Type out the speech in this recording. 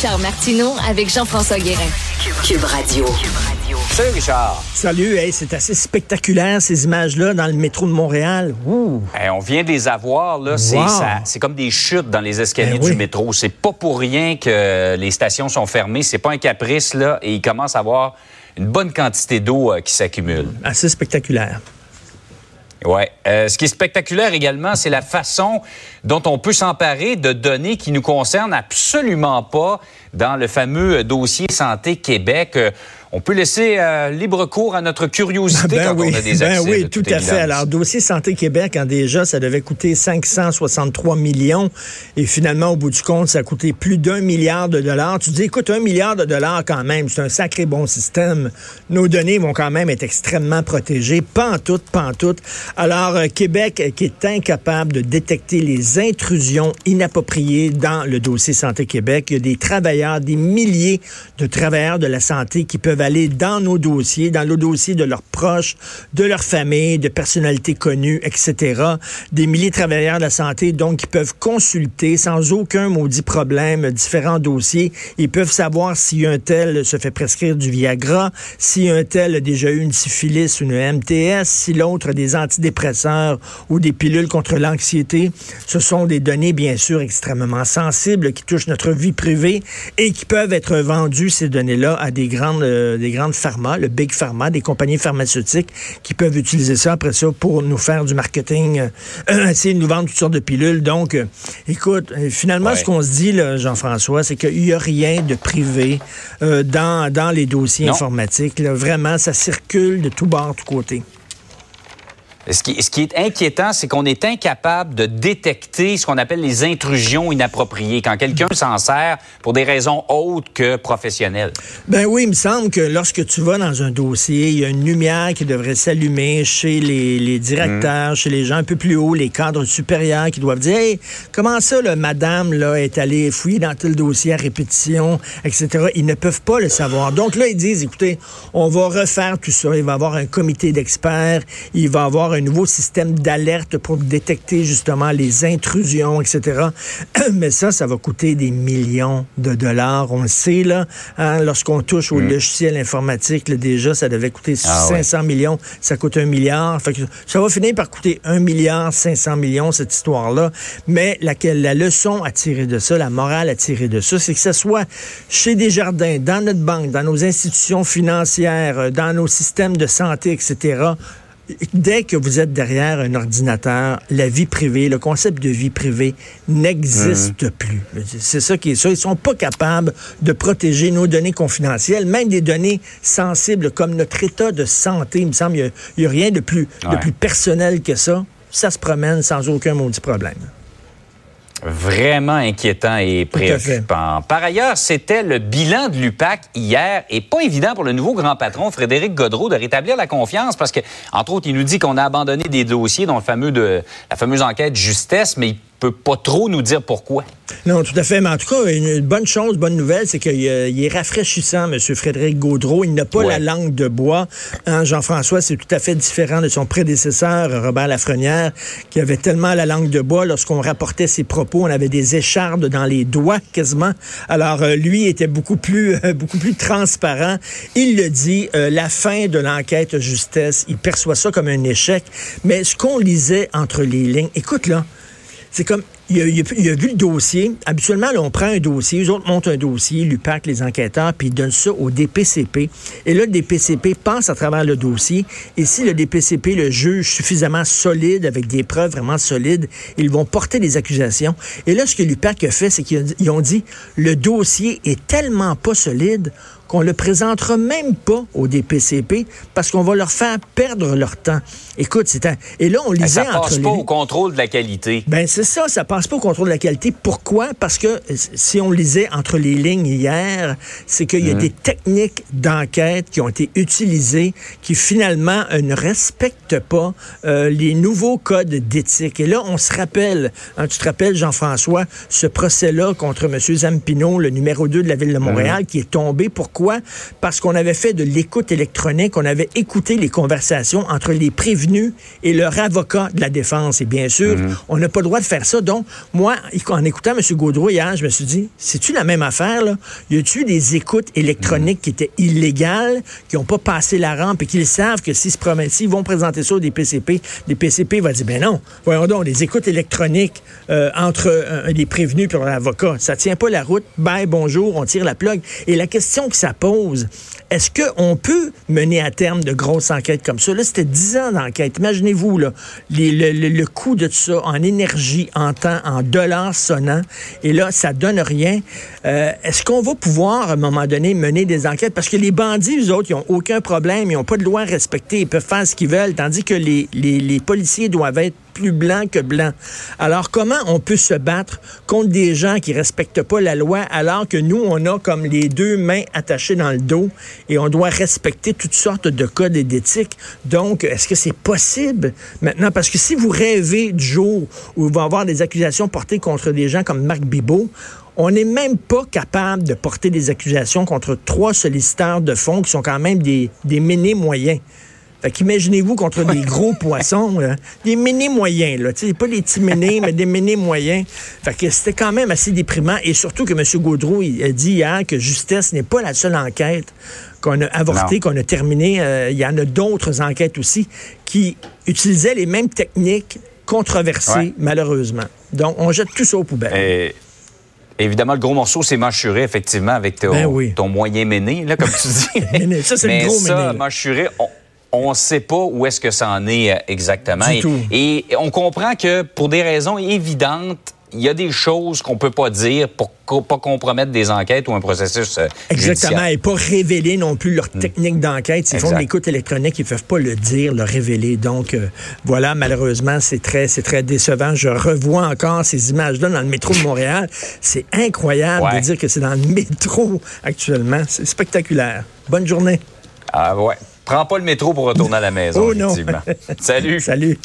Richard Martineau avec Jean-François Guérin. Cube Radio. Salut Richard. Salut, hey, c'est assez spectaculaire ces images-là dans le métro de Montréal. Ouh. Hey, on vient de les avoir, là. C'est, Wow. ça- c'est comme des chutes dans les escaliers Ben oui. du métro. C'est pas pour rien que les stations sont fermées. C'est pas un caprice, là. Et il commence à avoir une bonne quantité d'eau euh, qui s'accumule. Assez spectaculaire. Ouais. Euh, ce qui est spectaculaire également, c'est la façon dont on peut s'emparer de données qui nous concernent absolument pas dans le fameux dossier Santé Québec. On peut laisser euh, libre cours à notre curiosité Ben quand oui, on a des ben accès. oui, de tout à fait. Alors, dossier Santé Québec, en déjà, ça devait coûter 563 millions. Et finalement, au bout du compte, ça a coûté plus d'un milliard de dollars. Tu dis, écoute, un milliard de dollars quand même, c'est un sacré bon système. Nos données vont quand même être extrêmement protégées. Pas en tout, pas en tout. Alors, euh, Québec, euh, qui est incapable de détecter les intrusions inappropriées dans le dossier Santé Québec. Il y a des travailleurs, des milliers de travailleurs de la santé qui peuvent aller dans nos dossiers, dans le dossier de leurs proches, de leur famille, de personnalités connues, etc. Des milliers de travailleurs de la santé, donc, qui peuvent consulter sans aucun maudit problème différents dossiers. Ils peuvent savoir si un tel se fait prescrire du Viagra, si un tel a déjà eu une syphilis ou une MTS, si l'autre des antidépresseurs ou des pilules contre l'anxiété. Ce sont des données, bien sûr, extrêmement sensibles qui touchent notre vie privée et qui peuvent être vendues, ces données-là, à des grandes, euh, des grandes pharma, le big pharma, des compagnies pharmaceutiques qui peuvent utiliser ça après ça pour nous faire du marketing, euh, essayer de nous vendre toutes sortes de pilules. Donc, euh, écoute, euh, finalement, Ouais. ce qu'on se dit, Jean-François, c'est qu'il n'y a rien de privé euh, dans, dans les dossiers Non. informatiques. là. Vraiment, ça circule de tous bords, tous côtés. Ce qui, ce qui est inquiétant, c'est qu'on est incapable de détecter ce qu'on appelle les intrusions inappropriées, quand quelqu'un s'en sert pour des raisons autres que professionnelles. Ben oui, il me semble que lorsque tu vas dans un dossier, il y a une lumière qui devrait s'allumer chez les, les directeurs, chez les gens un peu plus hauts, les cadres supérieurs qui doivent dire Hey, comment ça, là, madame là, est allée fouiller dans tel dossier à répétition, etc. Ils ne peuvent pas le savoir. Donc là, ils disent écoutez, on va refaire tout ça. Il va y avoir un comité d'experts, il va y avoir un nouveau système d'alerte pour détecter justement les intrusions, etc. Mais ça, ça va coûter des millions de dollars. On le sait, là, hein, lorsqu'on touche au logiciel informatique, là, déjà, ça devait coûter Ah ouais. 500 millions, ça coûte un milliard. Fait que ça va finir par coûter un milliard 500 millions, cette histoire-là. Mais la, la leçon à tirer de ça, la morale à tirer de ça, c'est que ce soit chez Desjardins, dans notre banque, dans nos institutions financières, euh, dans nos systèmes de santé, etc., Dès que vous êtes derrière un ordinateur, la vie privée, le concept de vie privée n'existe plus. C'est ça qui est ça. Ils sont pas capables de protéger nos données confidentielles, même des données sensibles comme notre état de santé. Il me semble qu'il n'y a, rien de plus, de plus personnel que ça. Ça se promène sans aucun maudit problème. Vraiment inquiétant et préoccupant. Par ailleurs, c'était le bilan de l'UPAC hier et pas évident pour le nouveau grand patron Frédéric Godreau de rétablir la confiance parce que, entre autres, il nous dit qu'on a abandonné des dossiers dont le fameux de, la fameuse enquête justesse, mais il peut pas trop nous dire pourquoi. Non, tout à fait. Mais en tout cas, une bonne chose, bonne nouvelle, c'est qu'il euh, est rafraîchissant, M. Frédéric Gaudreau. Il n'a pas Ouais. la langue de bois. Hein, Jean-François, c'est tout à fait différent de son prédécesseur, Robert Lafrenière, qui avait tellement la langue de bois. Lorsqu'on rapportait ses propos, on avait des échardes dans les doigts quasiment. Alors, euh, lui était beaucoup plus, euh, beaucoup plus transparent. Il le dit, euh, la fin de l'enquête justesse, il perçoit ça comme un échec. Mais ce qu'on lisait entre les lignes, écoute là, c'est comme, il a, vu le dossier. Habituellement, on prend un dossier, les autres montent un dossier, l'UPAC, les enquêteurs, puis ils donnent ça au DPCP. Et là, le DPCP passe à travers le dossier. Et si le DPCP le juge suffisamment solide, avec des preuves vraiment solides, ils vont porter des accusations. Et là, ce que l'UPAC a fait, c'est qu'ils ont dit, le dossier est tellement pas solide qu'on le présentera même pas au DPCP parce qu'on va leur faire perdre leur temps. Écoute, c'est un... Et là, on lisait Ça entre passe les pas au contrôle de la qualité. ben c'est ça, ça passe pas au contrôle de la qualité. Pourquoi? Parce que euh, si on lisait entre les lignes hier, c'est qu'il y a des techniques d'enquête qui ont été utilisées qui finalement euh, ne respectent pas euh, les nouveaux codes d'éthique. Et là, on se rappelle, hein, tu te rappelles, Jean-François, ce procès-là contre M. Zampino, le numéro 2 de la ville de Montréal, qui est tombé. Pourquoi? Pourquoi? Parce qu'on avait fait de l'écoute électronique, on avait écouté les conversations entre les prévenus et leur avocat de la défense. Et bien sûr, Mhm. on n'a pas le droit de faire ça. Donc, moi, en écoutant M. Gaudreau hier, je me suis dit, c'est-tu la même affaire, là? Y a-tu des écoutes électroniques qui étaient illégales, qui n'ont pas passé la rampe et qu'ils savent que s'ils se promettent, s'ils vont présenter ça aux des PCP, les PCP vont dire, ben non, voyons donc, les écoutes électroniques euh, entre euh, les prévenus et leur avocat, ça tient pas la route. Bye, bonjour, on tire la plug. Et la question que pose, est-ce qu'on peut mener à terme de grosses enquêtes comme ça? Là, c'était 10 ans d'enquête. Imaginez-vous, là, le, le- le coût de tout ça en énergie, en temps, en dollars sonnants. Et là, ça donne rien. Euh, est-ce qu'on va pouvoir, à un moment donné, mener des enquêtes? Parce que les bandits, eux autres, ils n'ont aucun problème. Ils n'ont pas de loi à respecter. Ils peuvent faire ce qu'ils veulent. Tandis que les, les, les policiers doivent être plus blancs que blancs. Alors, comment on peut se battre contre des gens qui respectent pas la loi alors que nous, on a comme les deux mains attachées dans le dos et on doit respecter toutes sortes de codes et d'éthique. Donc, est-ce que c'est possible maintenant? Parce que si vous rêvez du jour où il va y avoir des accusations portées contre des gens comme Marc Bibot, on n'est même pas capable de porter des accusations contre trois solliciteurs de fonds qui sont quand même des, des ménés moyens. Fait qu'imaginez-vous contre des gros poissons, là. des ménés moyens, là. Pas des petits ménés, mais des ménés moyens. Fait que c'était quand même assez déprimant. Et surtout que M. Gaudreau il a dit hier que justesse n'est pas la seule enquête qu'on a avortée, qu'on a terminée. Euh, il y en a d'autres enquêtes aussi qui utilisaient les mêmes techniques controversées, Ouais. malheureusement. Donc, on jette tout ça aux poubelles. Et évidemment, le gros morceau, c'est mâchuré, effectivement, avec ton, Ben oui. ton moyen méné, là, comme tu dis. Ça, c'est le gros ça, méné, là. mâchuré, on ne sait pas où est-ce que ça en est euh, exactement. Du et, tout. et on comprend que pour des raisons évidentes, il y a des choses qu'on peut pas dire pour co- pas compromettre des enquêtes ou un processus euh, Exactement, judiciaire. et pas révéler non plus leur technique d'enquête. S'ils font de l'écoute électronique, ils ne peuvent pas le dire, le révéler. Donc, euh, voilà, malheureusement, c'est très, c'est très décevant. Je revois encore ces images-là dans le métro de Montréal. C'est incroyable Ouais. de dire que c'est dans le métro actuellement. C'est spectaculaire. Bonne journée. Ah ouais. Prends pas le métro pour retourner à la maison, Oh non. Salut. Salut.